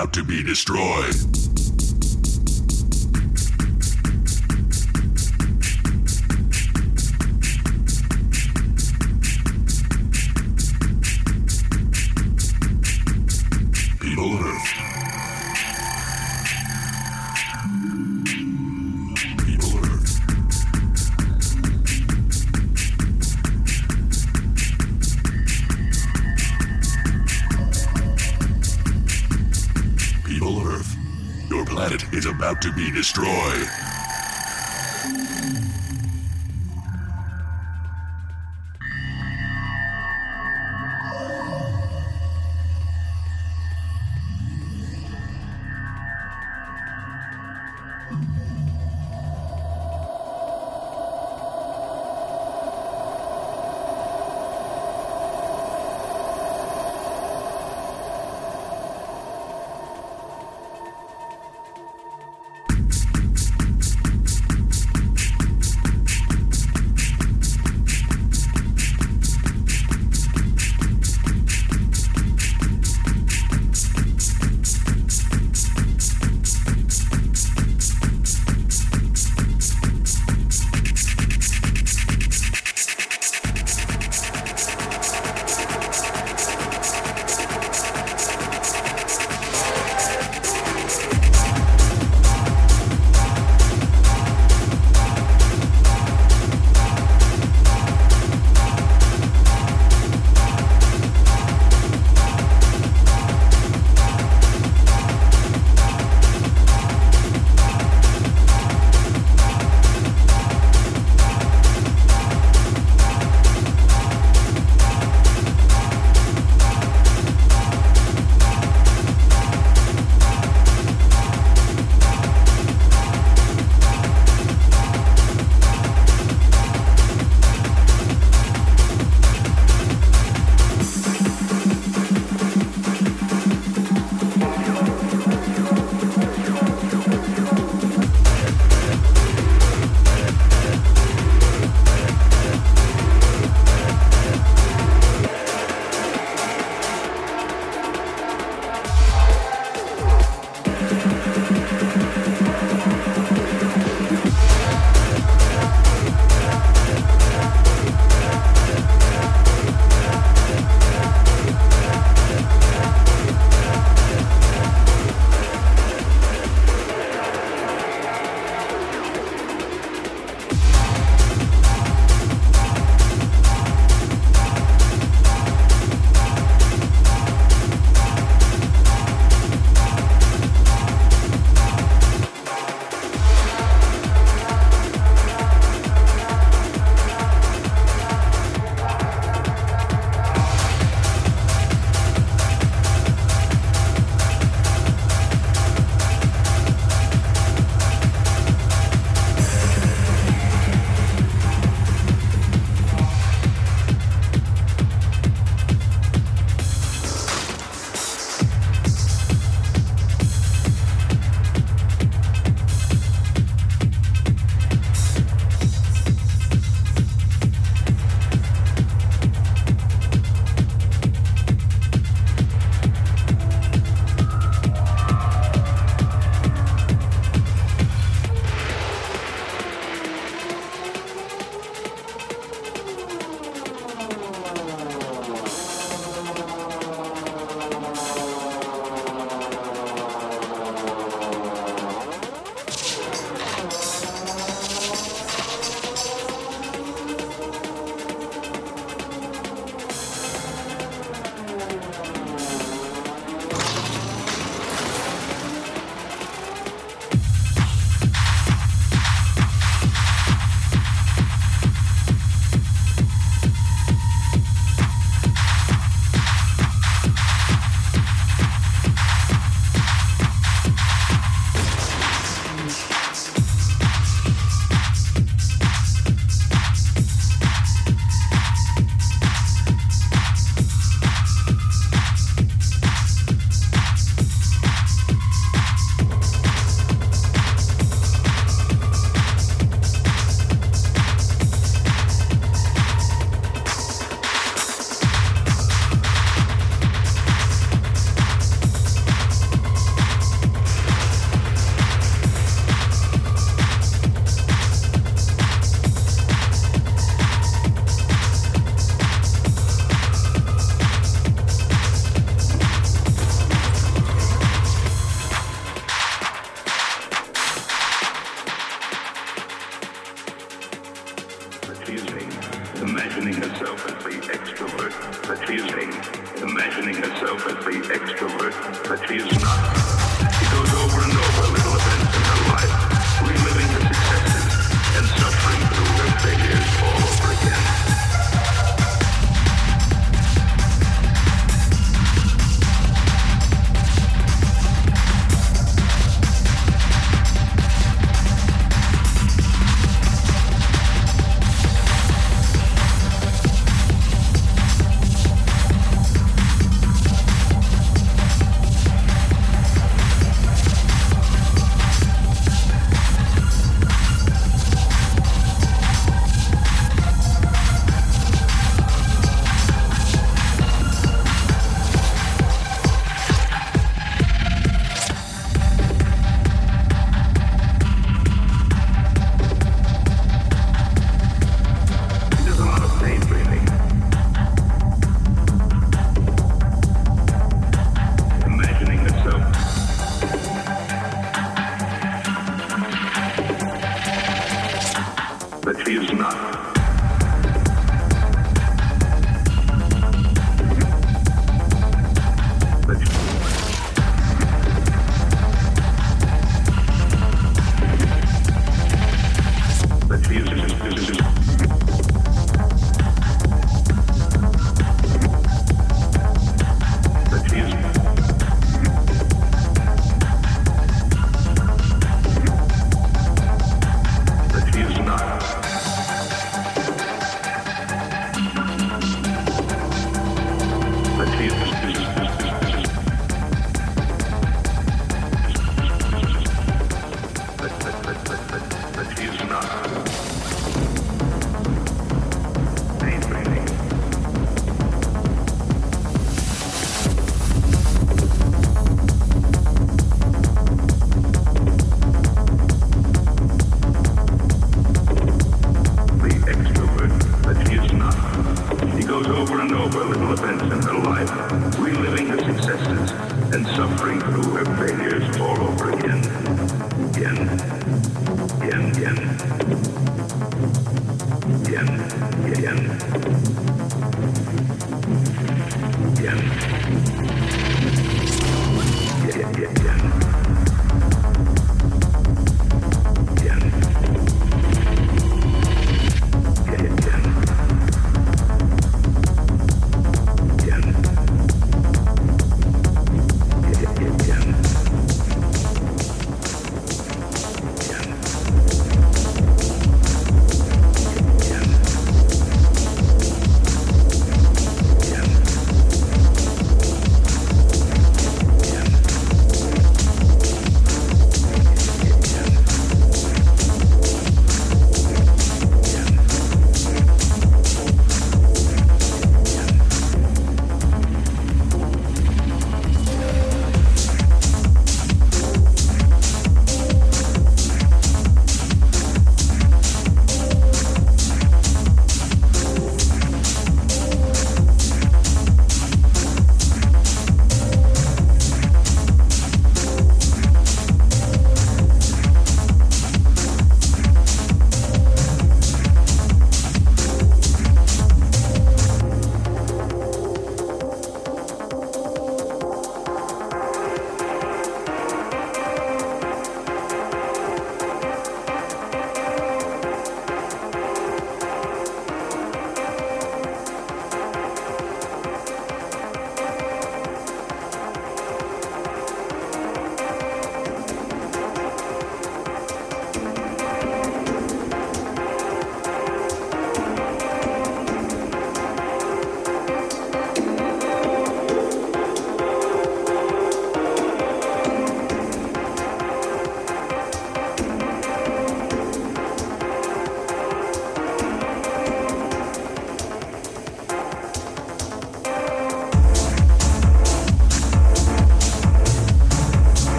about to be destroyed. imagining herself as the extrovert that she is not.